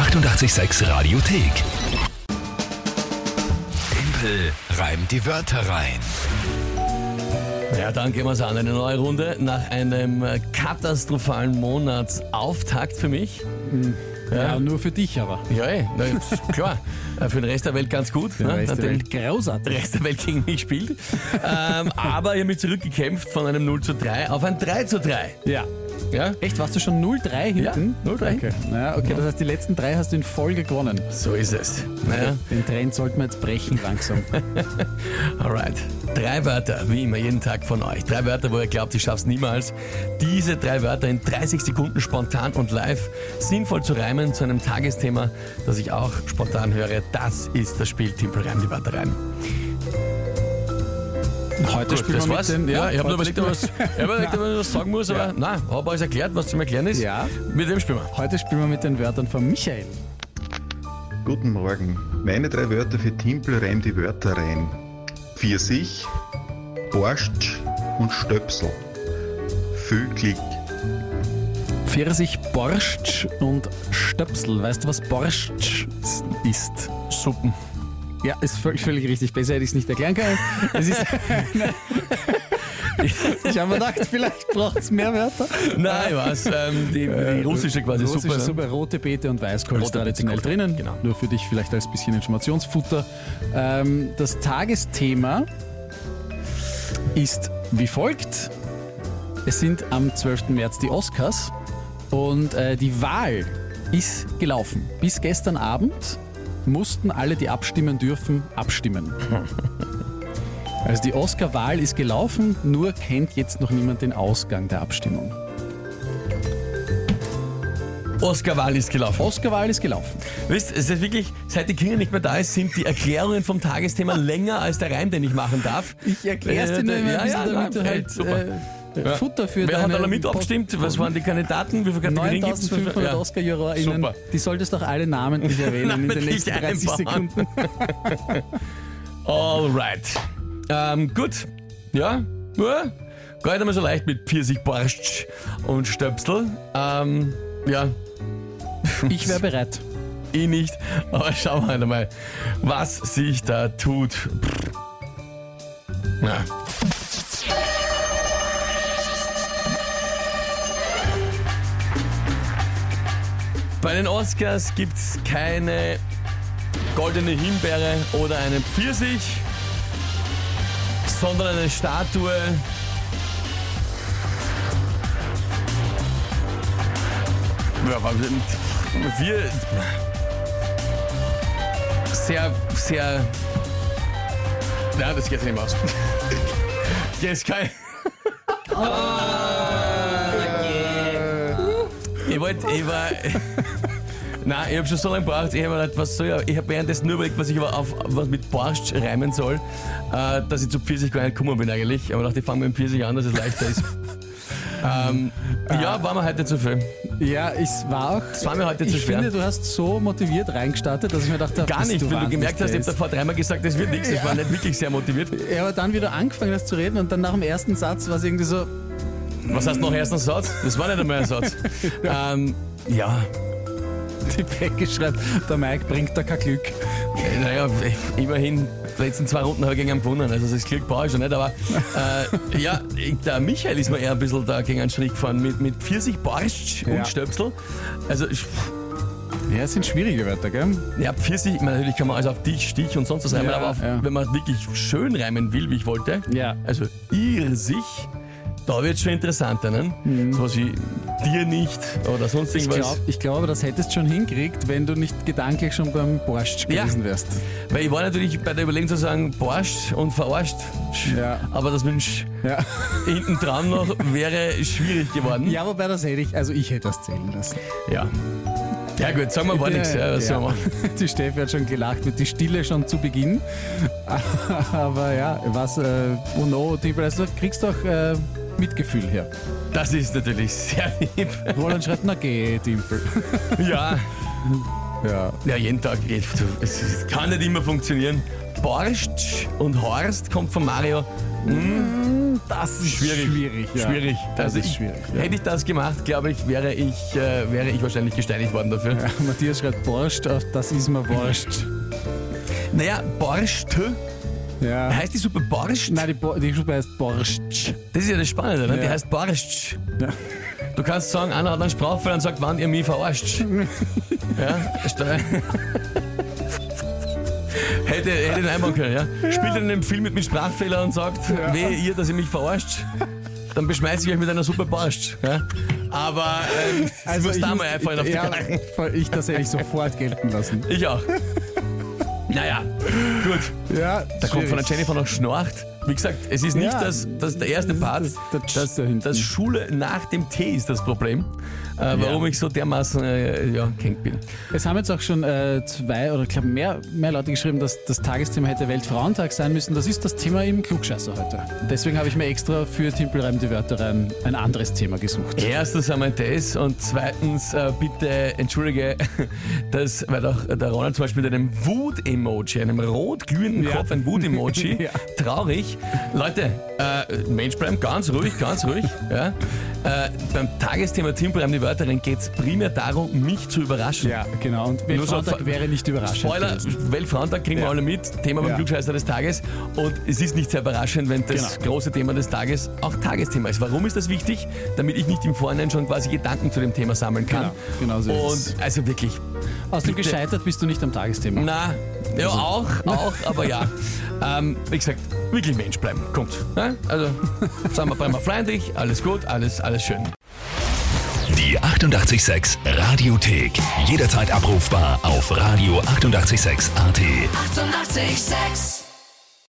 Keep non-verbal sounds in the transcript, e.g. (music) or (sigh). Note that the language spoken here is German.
886 Radiothek. Tempel reimt die Wörter rein. Ja, dann gehen wir es an. Eine neue Runde nach einem katastrophalen Monatsauftakt für mich. Ja, nur für dich aber. Ja, ey, na, ist klar. Äh, Für den Rest der Welt ganz gut. Für den ne? Rest der Welt grausartig. der Rest der Welt gegen mich spielt. ähm, aber ich habe mich zurückgekämpft von einem 0 zu 3 auf ein 3 zu 3. Ja. Ja, Echt, warst du schon 0-3 hinten? Ja, 0-3 Okay. Naja, okay, das heißt, die letzten drei hast du in Folge gewonnen. so ist es. Naja, Den Trend sollten wir jetzt brechen langsam. (laughs) alright. Drei Wörter, wie immer, jeden Tag von euch. Drei Wörter, wo ihr glaubt, ich schaff's niemals. Diese drei Wörter in 30 Sekunden spontan und live sinnvoll zu reimen zu einem Tagesthema, das ich auch spontan höre. Das ist das Spiel Timpel Reim die Wörter rein. Heute Gut, das wir war's. mit den... ja, ich habe nur überlegt, ob ich was, ich überlegt, ob ich was sagen muss, aber Ja. nein, habe alles erklärt, was zum Erklären ist. Ja. Mit dem spielen wir. Heute spielen wir mit den Wörtern von Michael. Guten Morgen. Meine drei Wörter für Timpel reim die Wörter rein. Pfirsich, Borscht und Stöpsel. Viel. Pfirsich, Borscht und Stöpsel. Weißt du, was Borscht ist? Suppen. Ja, ist völlig, völlig richtig. Besser hätte ich es nicht erklären können. Es ist. (laughs) ich habe mir gedacht, vielleicht braucht es mehr Wörter. Nein, ich weiß, ähm, die, die russische quasi Russische Suppe. ne? Suppe, rote Beete und Weißkohl ist traditionell drinnen. Genau. Nur für dich vielleicht als bisschen Informationsfutter. Ähm, das Tagesthema ist wie folgt. Es sind am 12. März die Oscars und äh, die Wahl ist gelaufen. Bis gestern Abend mussten alle, die abstimmen dürfen, abstimmen. (laughs) Also die Oscar-Wahl ist gelaufen, nur kennt jetzt noch niemand den Ausgang der Abstimmung. Oscar-Wahl ist gelaufen. Oscar-Wahl ist gelaufen. Wisst, es ist wirklich, seit die Kinder nicht mehr da ist, sind die Erklärungen vom Tagesthema (laughs) länger als der Reim, den ich machen darf. Ich erkläre es dir nur immer Ja, ein bisschen, ja, damit nein, du halt super. äh, Ja. Futter für Wer hat alle mit abgestimmt? Was waren die Kandidaten? Wie viele Kategorien gibt es? 9500 Oscar-JurorInnen. Super. Die solltest du auch alle namentlich erwähnen (laughs) in den nächsten 30 einbauen. Sekunden. (laughs) Alright. Ähm, gut. Ja, ja. Gar nicht einmal so leicht mit Pfirsich, Borscht und Stöpsel. Ähm, ja, (laughs) Ich wäre bereit. ich nicht. Aber schauen wir halt einmal, was sich da tut. Pff. Ja. Bei den Oscars gibt es keine goldene Himbeere oder einen Pfirsich, sondern eine Statue. Ja, wir sehr, sehr. Na, das geht nicht mehr aus. (laughs) Jetzt kann ich. Ich wollte, ich war. (laughs) Nein, ich habe schon so lange gebraucht. Ich habe mir gedacht, was soll ich, ich habe währenddessen nur überlegt, was ich aber auf was mit Borscht reimen soll, äh, dass ich zu Pfirsich gar nicht gekommen bin eigentlich. Aber ich dachte, ich fange mit dem Pfirsich an, dass es leichter ist. (laughs) ähm, ja, war mir heute zu viel. Ja, es war auch... Das war mir heute zu ich schwer. finde, du hast so motiviert reingestartet, dass ich mir dachte, Gar nicht, weil du gemerkt hast, ich habe davor dreimal gesagt, das wird nichts. Ich war nicht wirklich sehr motiviert. Ja, aber dann wieder angefangen hast zu reden und dann nach dem ersten Satz war es irgendwie so, Was heißt noch ersten Satz? Das war nicht einmal ein Satz. (laughs) ähm, ja, die Becke schreibt, der Mike bringt da kein Glück. äh, naja, immerhin, die letzten zwei Runden habe ich gegen einen gewonnen. Also das Glück brauche ich schon nicht. Aber äh, ja, der Michael ist mir eher ein bisschen da gegen einen Strich gefahren mit, mit Pfirsich, Borscht und Ja. Stöpsel. Also ich- Ja, es sind schwierige Wörter, gell? ja, Pfirsich, natürlich kann man alles auf dich, Stich und sonst was reimen, Ja, aber auf, ja. wenn man wirklich schön reimen will, wie ich wollte, Ja. also Irrsich, da wird es schon interessanter, ne? Sowas wie dir nicht oder sonst Ich irgendwas. glaube, ich glaub, aber das hättest du schon hinkriegt, wenn du nicht gedanklich schon beim Borscht Ja. gewesen wärst. Weil ich war natürlich bei der Überlegung zu sagen, Borscht und verarscht. Ja. Aber das Mensch Ja. (laughs) hinten dran noch wäre schwierig geworden. ja, wobei das hätte ich, also ich hätte das zählen lassen. Ja. Ja gut, sagen wir mal nichts. Ja, was (laughs) machen? Die Steffi hat schon gelacht mit die Stille schon zu Beginn. (laughs) Aber ja, was, äh, Uno, Timpel, also du kriegst doch äh, Mitgefühl her. Das ist natürlich sehr lieb. Roland schreibt, na geh, Timpel. (laughs) Ja, Ja. ja jeden Tag. eh, du, Es es kann nicht immer funktionieren. Borscht und Horst kommt von Mario. Hm, das ist Schwierig. schwierig. ja. Schwierig. Das Also ist ich, schwierig. Ja. Hätte ich das gemacht, glaube ich, wäre ich, äh, wäre ich wahrscheinlich gesteinigt worden dafür. Ja, Matthias schreibt Borscht das ist mir Borscht. Naja, Borscht. Ja. Heißt die Suppe Borscht? Nein, die, Bo die Suppe heißt Borscht. Das ist ja das Spannende, ne? Die Ja. heißt Borscht. Ja. Du kannst sagen, einer hat einen Sprachfehler und sagt, wann ihr mich verarscht. (laughs) ja, Hätte, hätte ihn einbauen können, ja. Spielt in einem Film mit, mit Sprachfehler und sagt, wehe ihr, dass ihr mich verarscht, dann beschmeiße ich euch mit einer Suppe Borscht. Ja. Aber ähm, das muss da mal einfallen auf die ja, ich das hätte ich sofort gelten lassen. Ich auch. Naja, gut. Ja, Da kommt von der Jennifer noch Schnarcht. Wie gesagt, es ist nicht Ja, das, das der erste das Part. das- das, da hinten. das Schule nach dem Tee ist das Problem, äh, warum ich so dermaßen äh, ja, gehängt bin. Es haben jetzt auch schon äh, zwei oder ich glaube mehr, mehr Leute geschrieben, dass das Tagesthema hätte Weltfrauentag sein müssen. Das ist das Thema im Klugscheißer heute. Deswegen habe ich mir extra für Timpelreim die Wörter rein ein anderes Thema gesucht. Erstens einmal das und zweitens äh, bitte entschuldige, (laughs) dass, weil auch der Ronald zum Beispiel mit einem Wut-Emoji, einem rot glühenden Ja. Kopf, ein Wut-Emoji, (laughs) Ja. Traurig. Leute, äh, Mensch bleiben, ganz ruhig, ganz ruhig. ja. äh, beim Tagesthema Timpelreim die Wörter rein geht es primär darum, mich zu überraschen. Ja, genau. Und so Weltfrauentag fa- wäre nicht überraschend. Spoiler, gewesen. Weltfrauentag kriegen wir Ja. alle mit. Thema beim Ja. Klugscheißer des Tages. Und es ist nicht sehr überraschend, wenn das Genau. große Thema des Tages auch Tagesthema ist. Warum ist das wichtig? Damit ich nicht im Vorhinein schon quasi Gedanken zu dem Thema sammeln kann. Genau, genau so ist es. Und also wirklich, Außerdem bitte. gescheitert bist du nicht am Tagesthema. na, ja auch, auch, aber ja. (laughs) Ähm, wie gesagt, wirklich Mensch bleiben. Kommt. Ja? Also, sagen wir bleiben wir freundlich, alles gut, alles, alles schön. Die 886 Radiothek. Jederzeit abrufbar auf radio886.at. 886! 886